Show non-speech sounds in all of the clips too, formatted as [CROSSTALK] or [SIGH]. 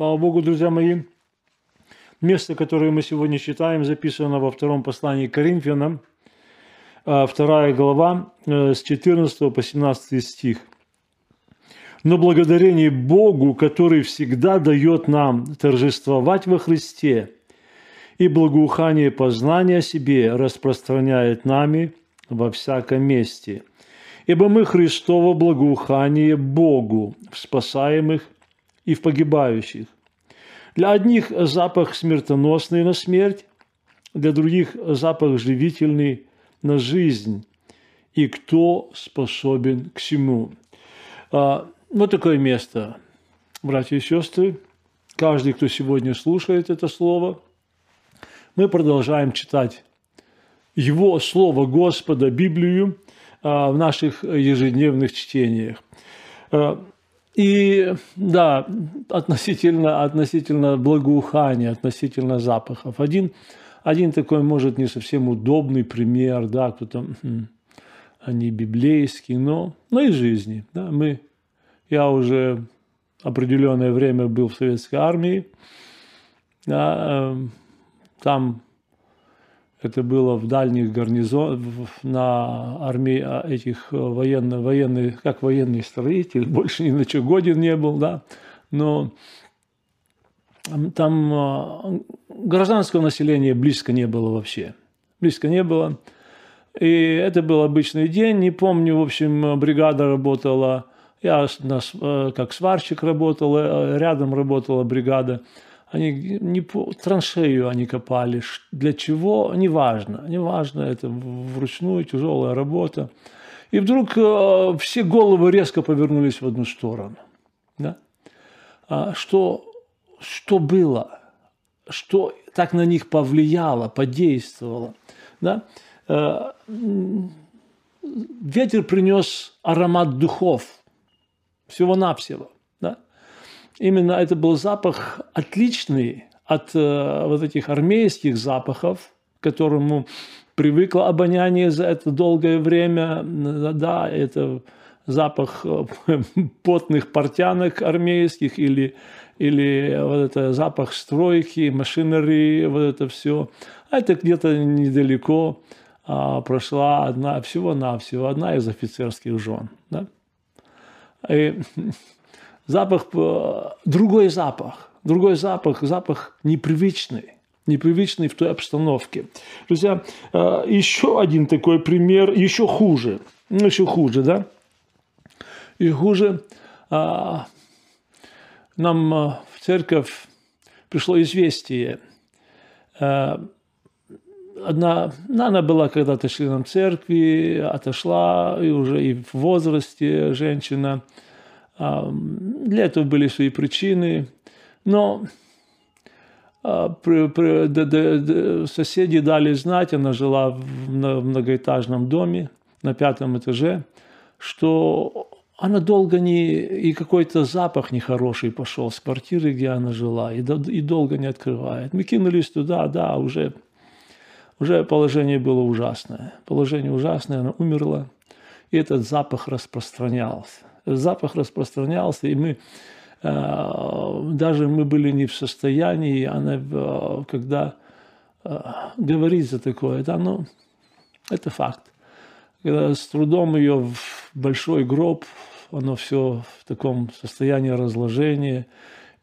Слава Богу, друзья мои. Место, которое мы сегодня читаем, записано во втором послании к Коринфянам, а, вторая глава, э, с 14 по 17 стих. «Но благодарение Богу, который всегда дает нам торжествовать во Христе, и благоухание познания о себе распространяет нами во всяком месте. Ибо мы Христово благоухание Богу в спасаемых и в погибающих. Для одних запах смертоносный на смерть, для других запах живительный на жизнь. И кто способен к всему? А, вот такое место, братья и сестры. Каждый, кто сегодня слушает это слово, мы продолжаем читать Его Слово Господа, Библию, а, в наших ежедневных чтениях. И да, относительно, относительно благоухания, относительно запахов. Один, один такой, может, не совсем удобный пример, да, кто-то, они библейские, но, но и жизни. Да, мы, я уже определенное время был в советской армии, да, эм, там это было в дальних гарнизонах, на армии а, этих военных, э, военных, как военный строитель, [LAUGHS] больше ни на что годен не был, да, но там а, гражданского населения близко не было вообще, близко не было. И это был обычный день, не помню, в общем, бригада работала, я э, как сварщик работал, э, рядом работала бригада – они не по траншею они копали. Для чего? Неважно. Неважно, это вручную тяжелая работа. И вдруг э, все головы резко повернулись в одну сторону. Да? А что, что было? Что так на них повлияло, подействовало? Да? Э, ветер принес аромат духов. Всего-навсего именно это был запах отличный от э, вот этих армейских запахов, к которому привыкло обоняние за это долгое время. Да, это запах э, [LAUGHS] потных портянок армейских или, или вот это запах стройки, машинерии, вот это все. А это где-то недалеко а, прошла одна, всего-навсего, одна из офицерских жен. Да? И [LAUGHS] запах, э, другой запах, другой запах, запах непривычный непривычный в той обстановке. Друзья, э, еще один такой пример, еще хуже, ну, еще хуже, да? И хуже, а, нам э, в церковь пришло известие. Одна, она была когда-то членом церкви, отошла, и уже и в возрасте женщина – для этого были свои причины, но а, соседи дали знать, она жила в многоэтажном доме на пятом этаже, что она долго не... И какой-то запах нехороший пошел с квартиры, где она жила, и, и долго не открывает. Мы кинулись туда, да, уже, уже положение было ужасное. Положение ужасное, она умерла, и этот запах распространялся запах распространялся, и мы э, даже мы были не в состоянии, она, э, когда э, за такое, да, ну, это факт. Когда с трудом ее в большой гроб, оно все в таком состоянии разложения,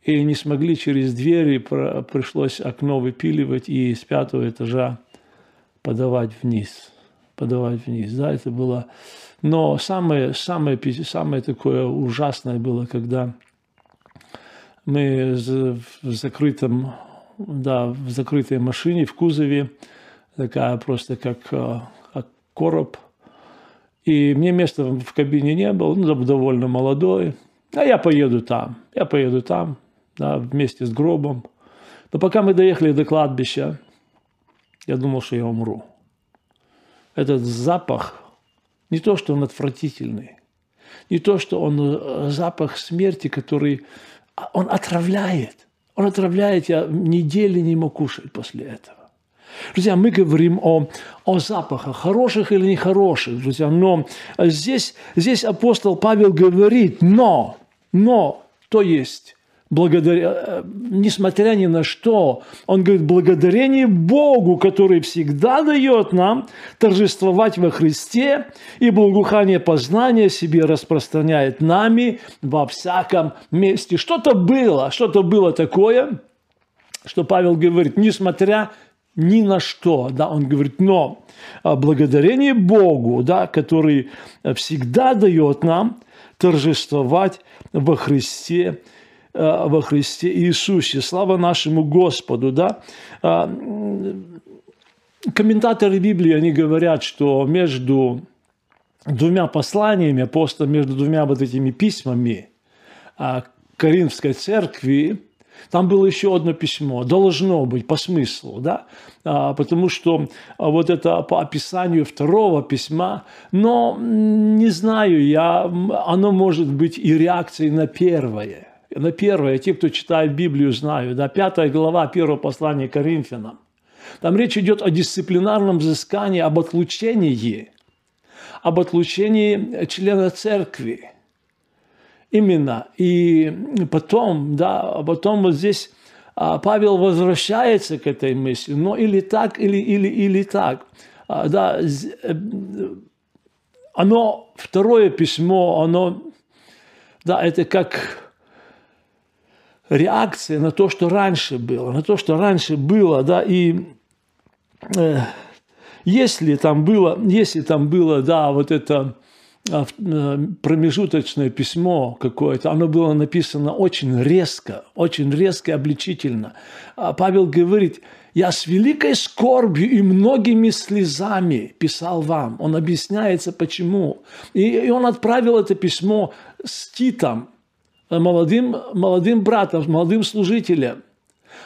и не смогли через двери, пришлось окно выпиливать и с пятого этажа подавать вниз, подавать вниз. Да, это было но самое, самое, самое такое ужасное было, когда мы в закрытом, да, в закрытой машине, в кузове, такая просто как, э, как короб. И мне места в кабине не было, ну, довольно молодой. А я поеду там, я поеду там, да, вместе с гробом. Но пока мы доехали до кладбища, я думал, что я умру. Этот запах не то, что он отвратительный, не то, что он э, запах смерти, который а, он отравляет. Он отравляет, я недели не мог кушать после этого. Друзья, мы говорим о, о запахах, хороших или нехороших, друзья, но здесь, здесь апостол Павел говорит, но, но, то есть, благодаря, э, несмотря ни на что, он говорит, благодарение Богу, который всегда дает нам торжествовать во Христе, и благоухание познания себе распространяет нами во всяком месте. Что-то было, что-то было такое, что Павел говорит, несмотря ни на что, да, он говорит, но а, благодарение Богу, да, который всегда дает нам торжествовать во Христе во Христе Иисусе. Слава нашему Господу, да. А, комментаторы Библии, они говорят, что между двумя посланиями апостола, между двумя вот этими письмами а, Коринфской церкви, там было еще одно письмо, должно быть по смыслу, да, а, потому что вот это по описанию второго письма, но не знаю я, оно может быть и реакцией на первое на первое, те, кто читает Библию, знают, да, пятая глава первого послания Коринфянам. Там речь идет о дисциплинарном взыскании, об отлучении, об отлучении члена церкви. Именно. И потом, да, потом вот здесь а, Павел возвращается к этой мысли, но или так, или, или, или так. А, да, э, оно, второе письмо, оно, да, это как реакция на то, что раньше было, на то, что раньше было, да, и э, если там было, если там было, да, вот это а, э, промежуточное письмо какое-то, оно было написано очень резко, очень резко и обличительно. А Павел говорит, я с великой скорбью и многими слезами писал вам. Он объясняется, почему. И, и он отправил это письмо с Титом, молодым, молодым братом, молодым служителем.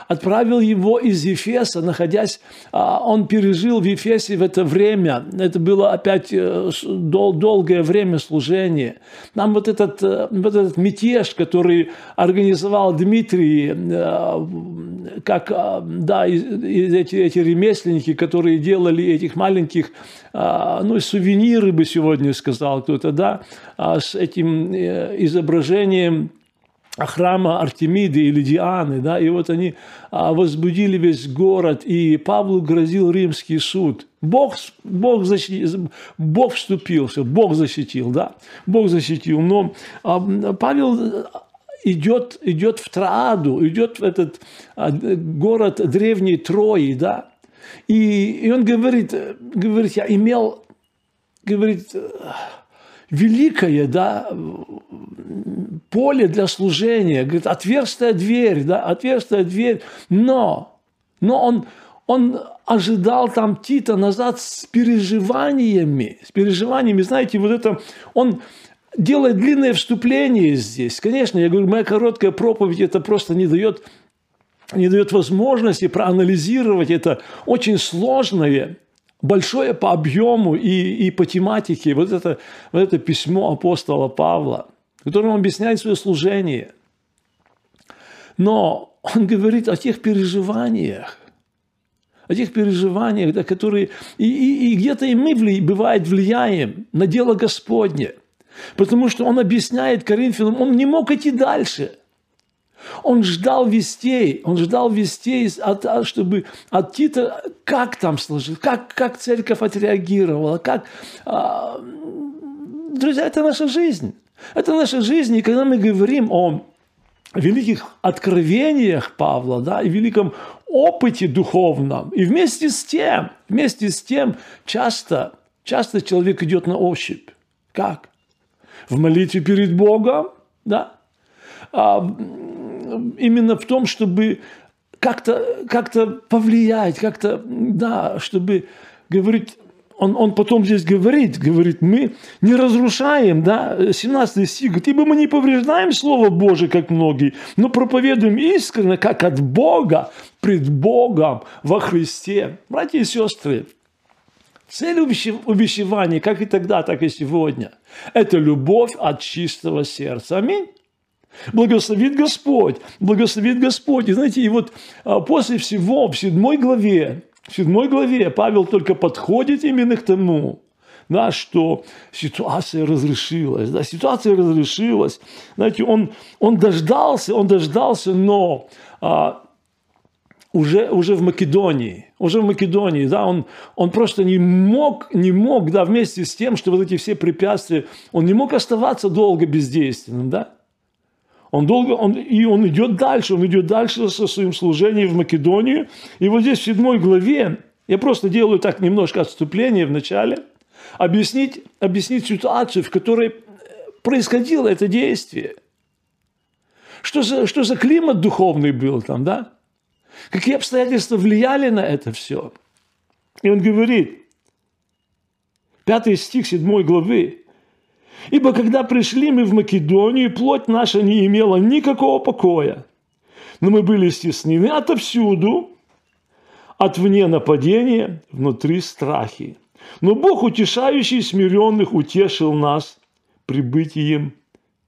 Отправил его из Ефеса, находясь, а, он пережил в Ефесе в это время, это было опять э, дол, долгое время служения. Нам вот этот, э, вот этот мятеж, который организовал Дмитрий, э, как, да, эти, эти ремесленники, которые делали этих маленьких, ну, сувениры бы сегодня сказал кто-то, да, а с этим изображением храма Артемиды или Дианы, да, и вот они а, возбудили весь город, и Павлу грозил римский суд. Бог, Бог, защитил, Бог вступился, Бог защитил, да, Бог защитил, но а, Павел идет, идет в Трааду, идет в этот а, город древней Трои, да, и, и он говорит, говорит, я имел, говорит, великое, да, поле для служения, говорит, отверстая дверь, да, отверстая дверь, но, но он, он ожидал там Тита назад с переживаниями, с переживаниями, знаете, вот это, он делает длинное вступление здесь. Конечно, я говорю, моя короткая проповедь это просто не дает, не дает возможности проанализировать. Это очень сложное, большое по объему и, и по тематике вот это, вот это письмо апостола Павла – которым он объясняет свое служение. Но он говорит о тех переживаниях, о тех переживаниях, да, которые... И, и, и где-то и мы, вли, бывает, влияем на дело Господне. Потому что он объясняет Коринфянам, он не мог идти дальше. Он ждал вестей, он ждал вестей, от, чтобы от Тита, как там сложилось, как, как церковь отреагировала, как... А, друзья, это наша жизнь. Это наша жизнь, и когда мы говорим о великих откровениях Павла, да, и великом опыте духовном, и вместе с тем, вместе с тем часто, часто человек идет на ощупь. Как? В молитве перед Богом, да? А, именно в том, чтобы как-то как повлиять, как-то, да, чтобы говорить, он, он потом здесь говорит, говорит, мы не разрушаем, да, 17 стих, говорит, ибо мы не повреждаем Слово Божие, как многие, но проповедуем искренне, как от Бога, пред Богом во Христе. Братья и сестры, цель увещевания, как и тогда, так и сегодня, это любовь от чистого сердца. Аминь. Благословит Господь, благословит Господь. И знаете, и вот а, после всего, в седьмой главе, в седьмой главе Павел только подходит именно к тому, да, что ситуация разрешилась, да, ситуация разрешилась. Знаете, он, он дождался, он дождался, но а, уже, уже в Македонии, уже в Македонии, да, он, он просто не мог, не мог, да, вместе с тем, что вот эти все препятствия, он не мог оставаться долго бездейственным, да. Он долго, он, и он идет дальше, он идет дальше со своим служением в Македонию. И вот здесь в седьмой главе, я просто делаю так немножко отступление в начале, объяснить, объяснить ситуацию, в которой происходило это действие. Что за, что за климат духовный был там, да? Какие обстоятельства влияли на это все? И он говорит, пятый стих седьмой главы, «Ибо когда пришли мы в Македонию, плоть наша не имела никакого покоя, но мы были стеснены отовсюду, от вне нападения, внутри страхи. Но Бог, утешающий смиренных, утешил нас прибытием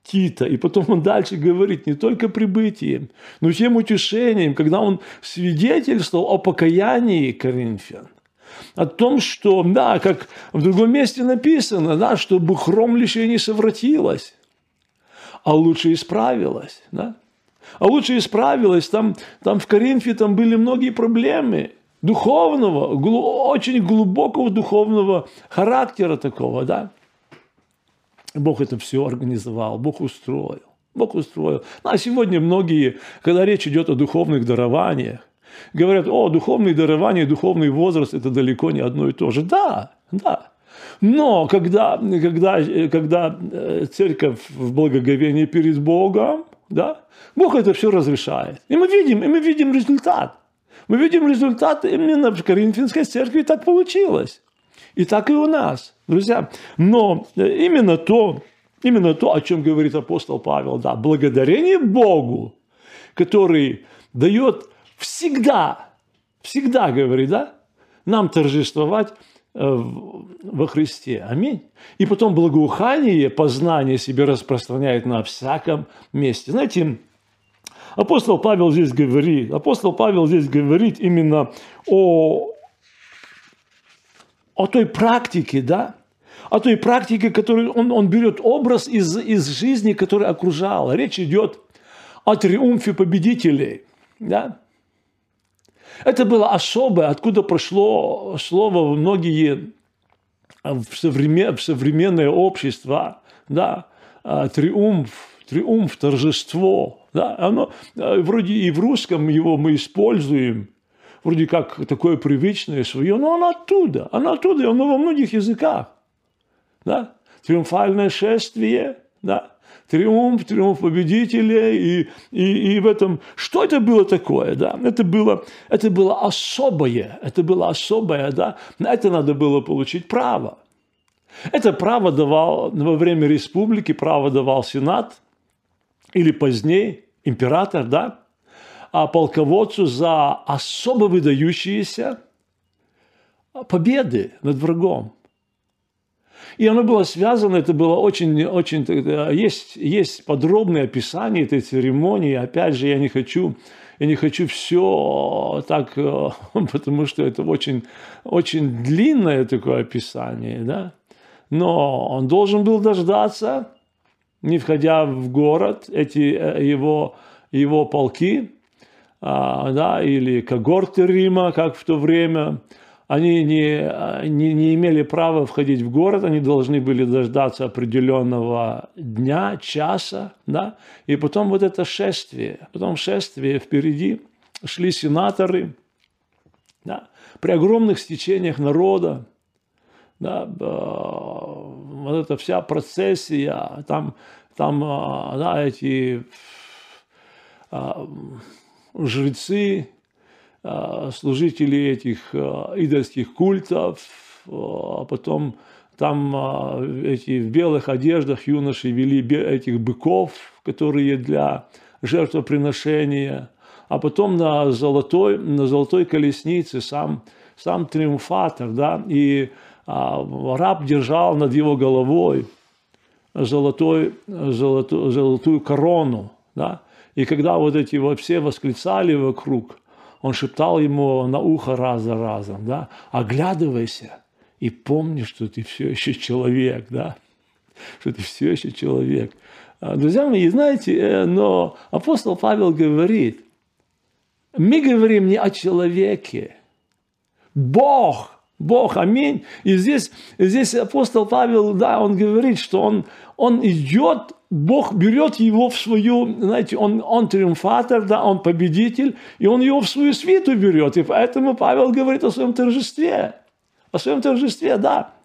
Тита. И потом он дальше говорит не только прибытием, но и тем утешением, когда он свидетельствовал о покаянии Коринфян. О том, что, да, как в другом месте написано, да, чтобы хром лишь не совратилась, а лучше исправилась. Да? А лучше исправилась. Там, там в Коринфе там были многие проблемы духовного, очень глубокого духовного характера такого, да. Бог это все организовал, Бог устроил. Бог устроил. Ну, а сегодня многие, когда речь идет о духовных дарованиях, говорят, о, духовные дарования, духовный возраст – это далеко не одно и то же. Да, да. Но когда, когда, когда э, церковь в благоговении перед Богом, да, Бог это все разрешает. И мы видим, и мы видим результат. Мы видим результат именно в Коринфянской церкви, так получилось. И так и у нас, друзья. Но э, именно то, именно то, о чем говорит апостол Павел, да, благодарение Богу, который дает всегда, всегда, говорит, да, нам торжествовать э, во Христе. Аминь. И потом благоухание, познание себе распространяет на всяком месте. Знаете, апостол Павел здесь говорит, апостол Павел здесь говорит именно о о той практике, да, о той практике, которую он, он берет образ из, из жизни, которая окружала. Речь идет о триумфе победителей. Да? Это было особое, откуда прошло слово в многие в, современ, в современное общество. Да? А, триумф, триумф, торжество. Да? Оно, а, вроде и в русском его мы используем – вроде как такое привычное свое, но оно оттуда, оно оттуда, оно во многих языках. Да? Триумфальное шествие, да? Триумф, триумф победителей, и, и, и в этом... Что это было такое, да? Это было, это было особое, это было особое, да? На это надо было получить право. Это право давал во время республики, право давал Сенат, или позднее император, да? А полководцу за особо выдающиеся победы над врагом. И оно было связано, это было очень, очень, есть, есть подробное описание этой церемонии. Опять же, я не хочу, я не хочу все так, [LAUGHS] потому что это очень, очень длинное такое описание, да. Но он должен был дождаться, не входя в город, эти э, его, его полки, а, да, или когорты Рима, как в то время, они не, не, не имели права входить в город, они должны были дождаться определенного дня, часа, да, и потом вот это шествие, потом шествие впереди шли сенаторы, да, при огромных стечениях народа, да, вот эта вся процессия, там, там а, да, эти а, жрецы, служители этих а, идольских культов, а потом там эти в белых одеждах юноши вели этих быков, которые для жертвоприношения, а потом на золотой, на золотой колеснице сам, сам триумфатор, да, и а, раб держал над его головой золотой, золотую, золотую корону, да, и когда вот эти вот все восклицали вокруг, он шептал ему на ухо раз за разом, да, оглядывайся и помни, что ты все еще человек, да, что ты все еще человек. А, друзья мои, знаете, э, но апостол Павел говорит, мы говорим не о человеке, Бог – Бог, аминь. И здесь, здесь апостол Павел, да, он говорит, что он, он идет, Бог берет его в свою, знаете, он, он триумфатор, да, он победитель, и он его в свою свиту берет. И поэтому Павел говорит о своем торжестве. О своем торжестве, да.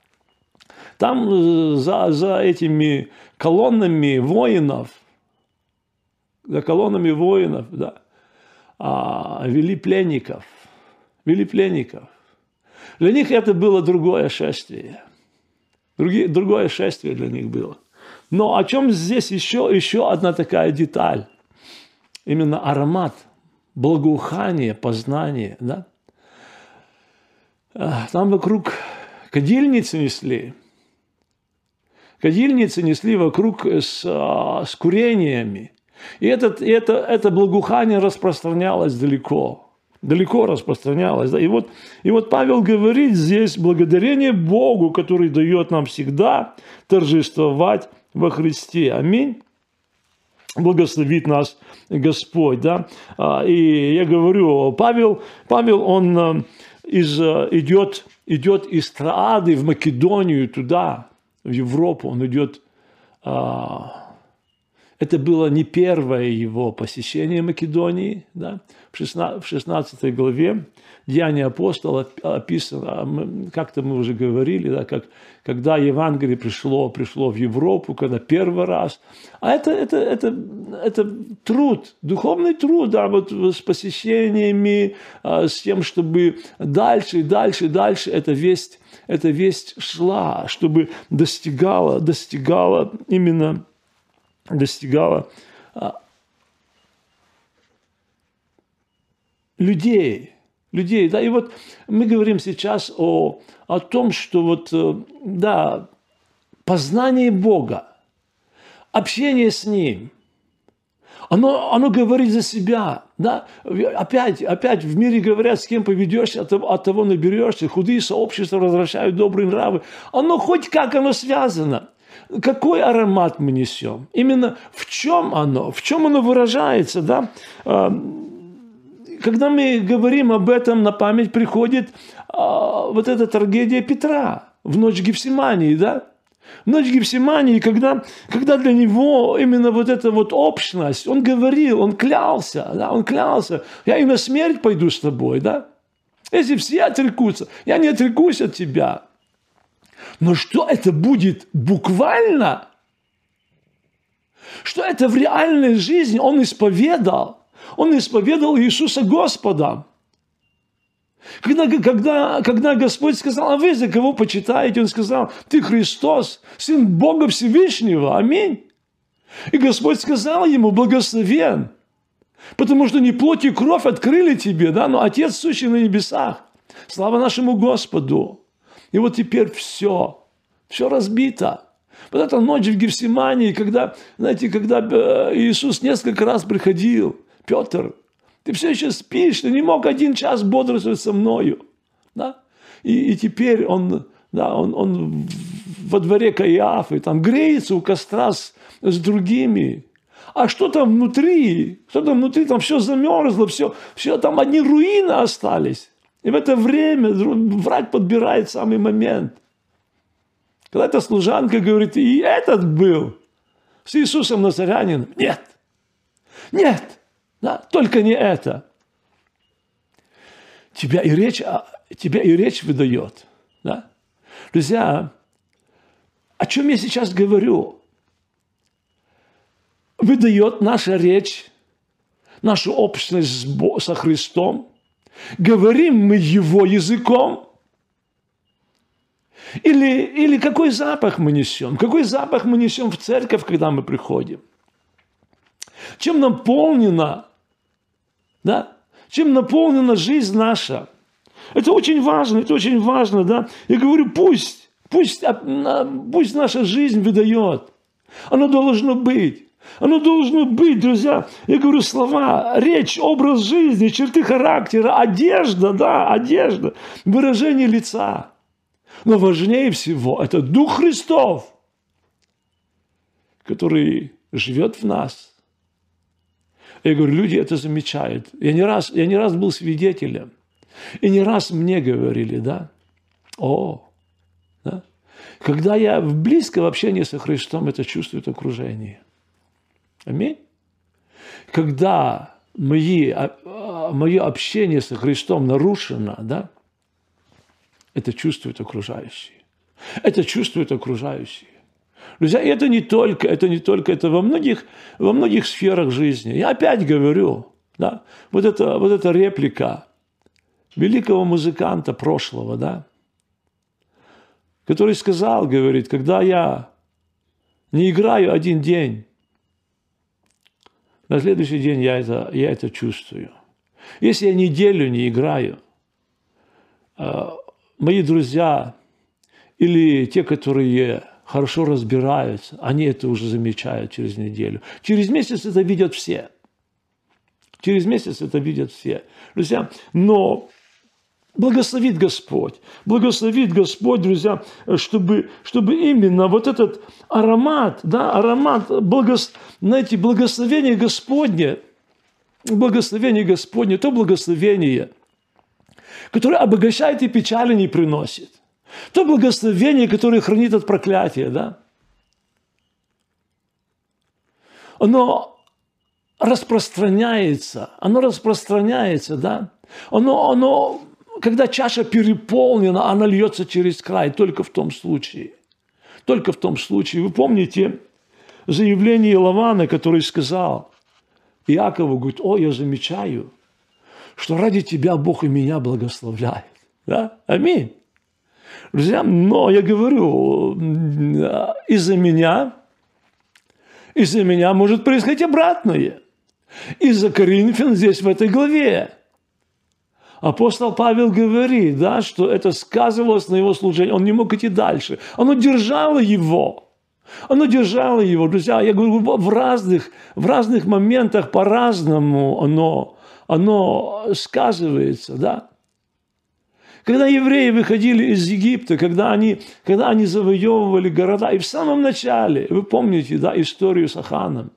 Там э, за, за этими колоннами воинов, за колоннами воинов, да, а, вели пленников, вели пленников. Для них это было другое шествие. Другие, другое шествие для них было. Но о чем здесь еще, еще одна такая деталь? Именно аромат, благоухание, познание. Да? А, там вокруг кадильницы несли. Кадильницы несли вокруг с, а, с курениями. И этот, это, это благоухание распространялось далеко далеко распространялось. Да? И, вот, и вот Павел говорит здесь, благодарение Богу, который дает нам всегда торжествовать во Христе. Аминь. Благословит нас Господь. Да? А, и я говорю, Павел, Павел он э, из, э, идет, идет из Троады в Македонию туда, в Европу. Он идет а, это было не первое его посещение Македонии. Да? В 16 главе Деяния апостола описано, а как-то мы уже говорили, да, как, когда Евангелие пришло, пришло в Европу, когда первый раз. А это, это, это, это труд, духовный труд, да, вот с посещениями, а, с тем, чтобы дальше, дальше, дальше эта весть, эта весть шла, чтобы достигала, достигала именно достигала а, людей, людей, да, и вот мы говорим сейчас о, о том, что вот, э, да, познание Бога, общение с Ним, оно, оно говорит за себя, да, опять, опять в мире говорят, с кем поведешься, от, от того наберешься, худые сообщества возвращают добрые нравы, оно хоть как оно связано, какой аромат мы несем? Именно в чем оно? В чем оно выражается? Да? А, когда мы говорим об этом, на память приходит а, вот эта трагедия Петра в ночь Гефсимании, да? Ночь Гефсимании, когда, когда для него именно вот эта вот общность, он говорил, он клялся, да, он клялся, я и на смерть пойду с тобой, да? Если все отрекутся, я не отрекусь от тебя. Но что это будет буквально? Что это в реальной жизни он исповедал? Он исповедал Иисуса Господа. Когда, когда, когда Господь сказал, а вы за кого почитаете? Он сказал, ты Христос, Сын Бога Всевышнего. Аминь. И Господь сказал ему, благословен, потому что не плоть и кровь открыли тебе, да, но Отец, сущий на небесах. Слава нашему Господу. И вот теперь все, все разбито. Вот эта ночь в Гефсимании, когда, знаете, когда э, Иисус несколько раз приходил, Петр, ты все еще спишь, ты не мог один час бодрствовать со мною. Да? И, и теперь он, да, он, он во дворе Каиафы, там греется у костра с, с другими. А что там внутри? Что там внутри? Там все замерзло, все, все там одни руины остались. И в это время враг подбирает самый момент. Когда эта служанка говорит, и этот был с Иисусом Назарянином. Нет, нет, да, только не это. Тебя и речь, а, тебя и речь выдает. Да? Друзья, о чем я сейчас говорю? Выдает наша речь, нашу общность со Христом – Говорим мы его языком? Или, или какой запах мы несем? Какой запах мы несем в церковь, когда мы приходим? Чем наполнена, да? Чем наполнена жизнь наша? Это очень важно, это очень важно, да? Я говорю, пусть, пусть, а, пусть наша жизнь выдает. Оно должно быть. Оно должно быть, друзья. Я говорю слова, речь, образ жизни, черты характера, одежда, да, одежда, выражение лица. Но важнее всего это Дух Христов, который живет в нас. Я говорю, люди это замечают. Я не раз, я не раз был свидетелем. И не раз мне говорили, да, о, да, когда я в близком общении со Христом, это чувствует окружение. Аминь. Когда мои, а, а, мое общение со Христом нарушено, да, это чувствуют окружающие. Это чувствуют окружающие. Друзья, это не только, это не только, это во многих, во многих сферах жизни. Я опять говорю, да, вот это, вот эта реплика великого музыканта прошлого, да, который сказал, говорит, когда я не играю один день, на следующий день я это, я это чувствую. Если я неделю не играю, э, мои друзья или те, которые хорошо разбираются, они это уже замечают через неделю. Через месяц это видят все. Через месяц это видят все. Друзья, но Благословит Господь. Благословит Господь, друзья, чтобы, чтобы именно вот этот аромат, да, аромат, благос, знаете, благословение Господне, благословение Господне, то благословение, которое обогащает и печали не приносит. То благословение, которое хранит от проклятия, да. Оно распространяется, оно распространяется, да. Оно, оно когда чаша переполнена, она льется через край, только в том случае. Только в том случае. Вы помните заявление Лавана, который сказал Иакову, говорит, о, я замечаю, что ради тебя Бог и меня благословляет. Да? Аминь. Друзья, но я говорю, из-за меня, из-за меня может происходить обратное. Из-за Коринфян здесь в этой главе. Апостол Павел говорит, да, что это сказывалось на его служении. Он не мог идти дальше. Оно держало его. Оно держало его. Друзья, я говорю, в разных, в разных моментах по-разному оно, оно сказывается. Да? Когда евреи выходили из Египта, когда они, когда они завоевывали города, и в самом начале, вы помните да, историю с Аханом,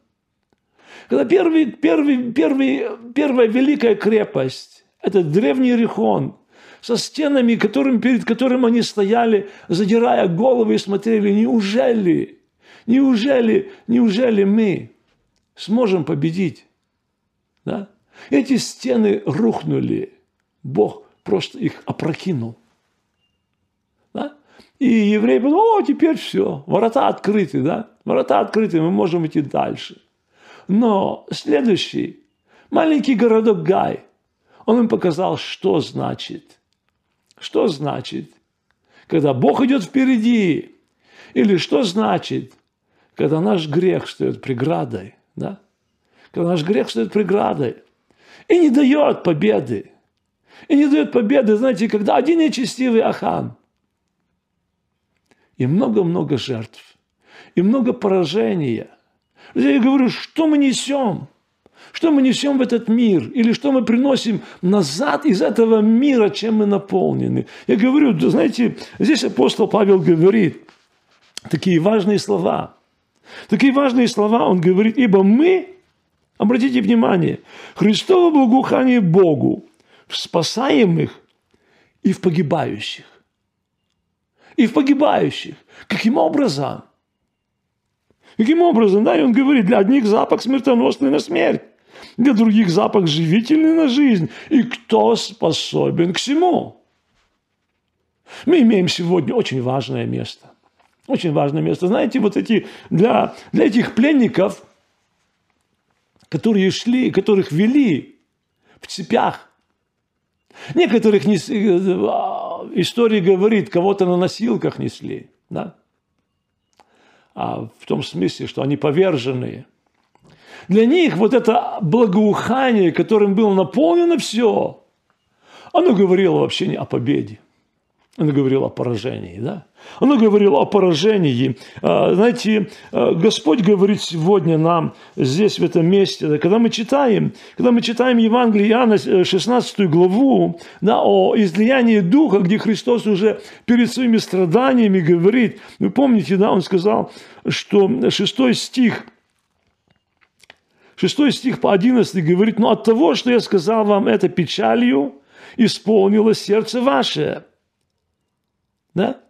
когда первый, первый, первый, первая великая крепость, этот древний Рихон со стенами, которым, перед которым они стояли, задирая головы и смотрели, неужели, неужели, неужели мы сможем победить? Да? Эти стены рухнули, Бог просто их опрокинул. Да? И евреи подумали, о, теперь все, ворота открыты, да? Ворота открыты, мы можем идти дальше. Но следующий, маленький городок Гай – он им показал, что значит. Что значит, когда Бог идет впереди. Или что значит, когда наш грех стоит преградой. Да? Когда наш грех стоит преградой. И не дает победы. И не дает победы, знаете, когда один нечестивый Ахан. И много-много жертв. И много поражения. Я говорю, что мы несем? Что мы несем в этот мир? Или что мы приносим назад из этого мира, чем мы наполнены? Я говорю, знаете, здесь апостол Павел говорит такие важные слова. Такие важные слова он говорит, ибо мы, обратите внимание, Христово благоухание Богу в спасаемых и в погибающих. И в погибающих. Каким образом? Каким образом? Да, и он говорит, для одних запах смертоносный на смерть, для других запах живительный на жизнь. И кто способен к всему? Мы имеем сегодня очень важное место. Очень важное место. Знаете, вот эти, для, для этих пленников, которые шли, которых вели в цепях, некоторых не, э, история говорит, кого-то на носилках несли, да? а в том смысле, что они поверженные – для них вот это благоухание, которым было наполнено все, оно говорило вообще не о победе. Оно говорило о поражении, да? Оно говорило о поражении. А, знаете, а, Господь говорит сегодня нам здесь, в этом месте, когда мы читаем, когда мы читаем Евангелие Иоанна, 16 э, главу, да, о излиянии Духа, где Христос уже перед своими страданиями говорит, вы помните, да, Он сказал, что 6 стих, 6 стих по 11 говорит, но от того, что я сказал вам это печалью, исполнилось сердце ваше – да?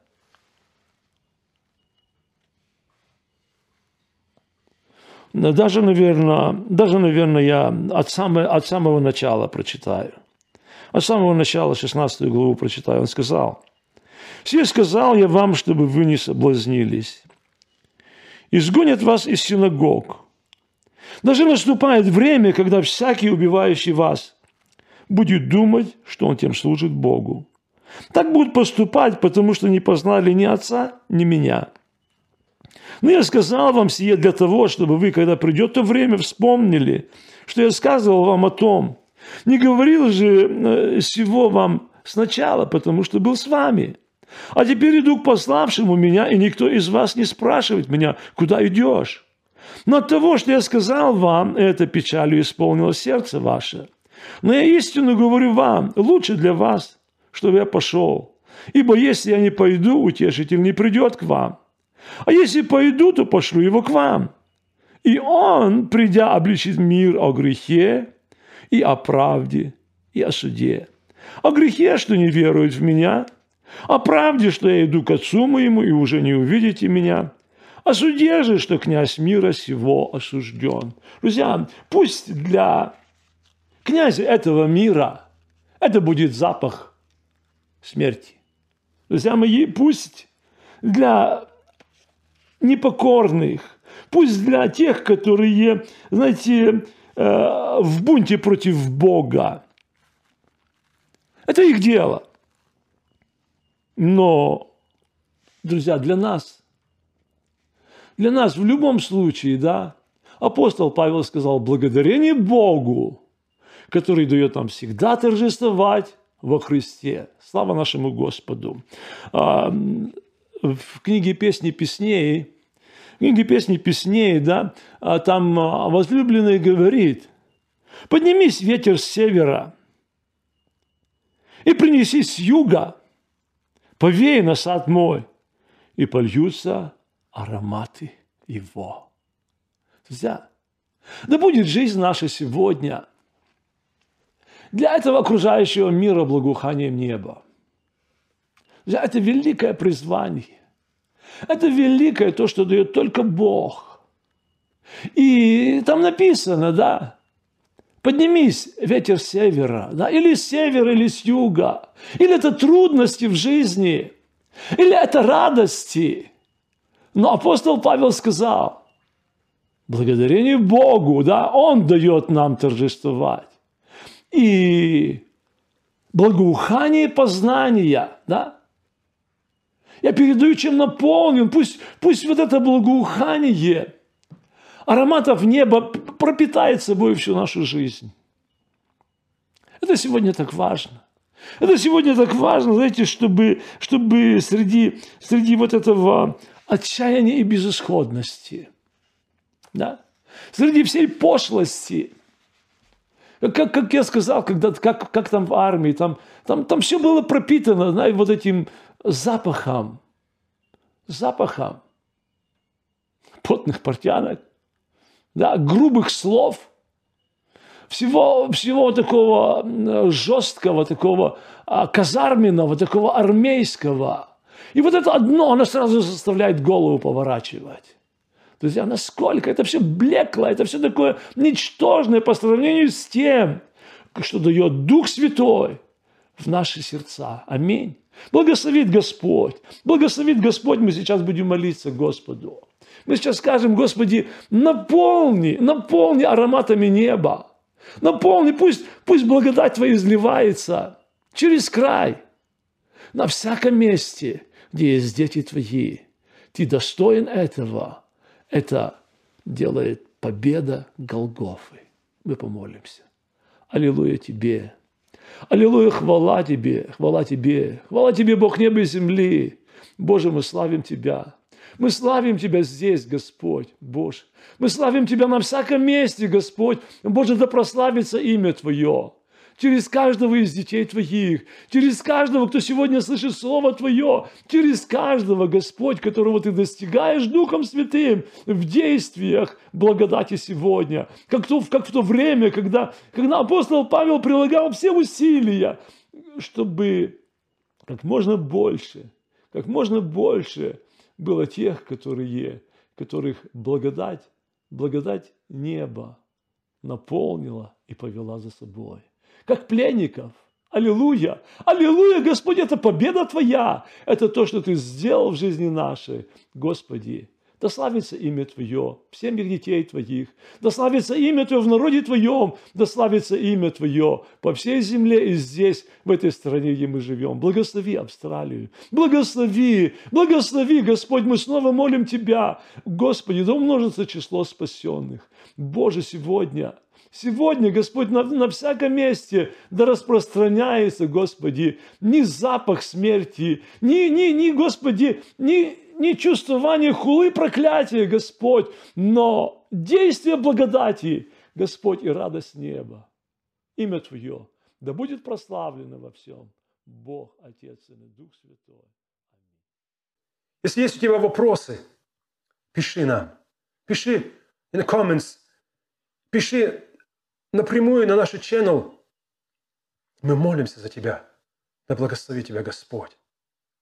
Даже, наверное, даже, наверное, я от, самого, от самого начала прочитаю. От самого начала 16 главу прочитаю. Он сказал, «Все сказал я вам, чтобы вы не соблазнились. Изгонят вас из синагог. Даже наступает время, когда всякий, убивающий вас, будет думать, что он тем служит Богу. Так будут поступать, потому что не познали ни отца, ни меня. Но я сказал вам сие для того, чтобы вы, когда придет то время, вспомнили, что я сказывал вам о том. Не говорил же э, всего вам сначала, потому что был с вами. А теперь иду к пославшему меня, и никто из вас не спрашивает меня, куда идешь. Но от того, что я сказал вам, это печалью исполнило сердце ваше. Но я истину говорю вам, лучше для вас – чтобы я пошел. Ибо если я не пойду, утешитель не придет к вам. А если пойду, то пошлю его к вам. И он, придя, обличит мир о грехе и о правде и о суде. О грехе, что не веруют в меня, о правде, что я иду к отцу моему и уже не увидите меня, суде же, что князь мира сего осужден. Друзья, пусть для князя этого мира это будет запах смерти. Друзья мои, пусть для непокорных, пусть для тех, которые, знаете, э, в бунте против Бога. Это их дело. Но, друзья, для нас, для нас в любом случае, да, апостол Павел сказал, благодарение Богу, который дает нам всегда торжествовать во Христе. Слава нашему Господу. А, в книге «Песни песней», в книге «Песни песней», да, а, там а, возлюбленный говорит, «Поднимись, ветер с севера, и принеси с юга, повей на сад мой, и польются ароматы его». Друзья, да будет жизнь наша сегодня – для этого окружающего мира благоуханием неба. Это великое призвание. Это великое то, что дает только Бог. И там написано, да, поднимись, ветер севера, да, или с севера, или с юга. Или это трудности в жизни, или это радости. Но апостол Павел сказал, благодарение Богу, да, Он дает нам торжествовать и благоухание познания, да? Я передаю, чем наполнен. Пусть, пусть вот это благоухание ароматов неба пропитает собой всю нашу жизнь. Это сегодня так важно. Это сегодня так важно, знаете, чтобы, чтобы среди, среди вот этого отчаяния и безысходности, да, среди всей пошлости – как, как я сказал, когда, как, как там в армии, там, там, там все было пропитано знаете, вот этим запахом, запахом потных портянок, да, грубых слов, всего, всего такого жесткого, такого а, казарменного, такого армейского. И вот это одно, оно сразу заставляет голову поворачивать. Друзья, насколько это все блекло, это все такое ничтожное по сравнению с тем, что дает Дух Святой в наши сердца. Аминь. Благословит Господь. Благословит Господь. Мы сейчас будем молиться Господу. Мы сейчас скажем, Господи, наполни, наполни ароматами неба. Наполни, пусть, пусть благодать Твоя изливается через край на всяком месте, где есть дети Твои. Ты достоин этого. Это делает победа Голгофы. Мы помолимся. Аллилуйя Тебе. Аллилуйя, хвала Тебе, хвала Тебе, хвала Тебе, Бог неба и земли. Боже, мы славим Тебя. Мы славим Тебя здесь, Господь, Боже. Мы славим Тебя на всяком месте, Господь. Боже, да прославится имя Твое через каждого из детей Твоих, через каждого, кто сегодня слышит Слово Твое, через каждого, Господь, которого Ты достигаешь Духом Святым в действиях благодати сегодня, как, то, как в то время, когда, когда апостол Павел прилагал все усилия, чтобы как можно больше, как можно больше было тех, которые, которых благодать, благодать неба наполнила и повела за собой как пленников. Аллилуйя! Аллилуйя, Господь, это победа Твоя. Это то, что Ты сделал в жизни нашей. Господи, да славится имя Твое в семьях детей Твоих. Да славится имя Твое в народе Твоем. Да славится имя Твое по всей земле и здесь, в этой стране, где мы живем. Благослови Австралию. Благослови, благослови, Господь, мы снова молим Тебя. Господи, да умножится число спасенных. Боже, сегодня Сегодня, Господь, на, на всяком месте да распространяется, Господи, ни запах смерти, ни, ни, ни Господи, ни, ни чувствование хулы проклятия, Господь, но действие благодати, Господь, и радость неба. Имя Твое да будет прославлено во всем. Бог, Отец и Дух Святой. Если есть у тебя вопросы, пиши нам. Пиши in the comments. Пиши напрямую на наш channel. Мы молимся за тебя. Да благослови тебя Господь.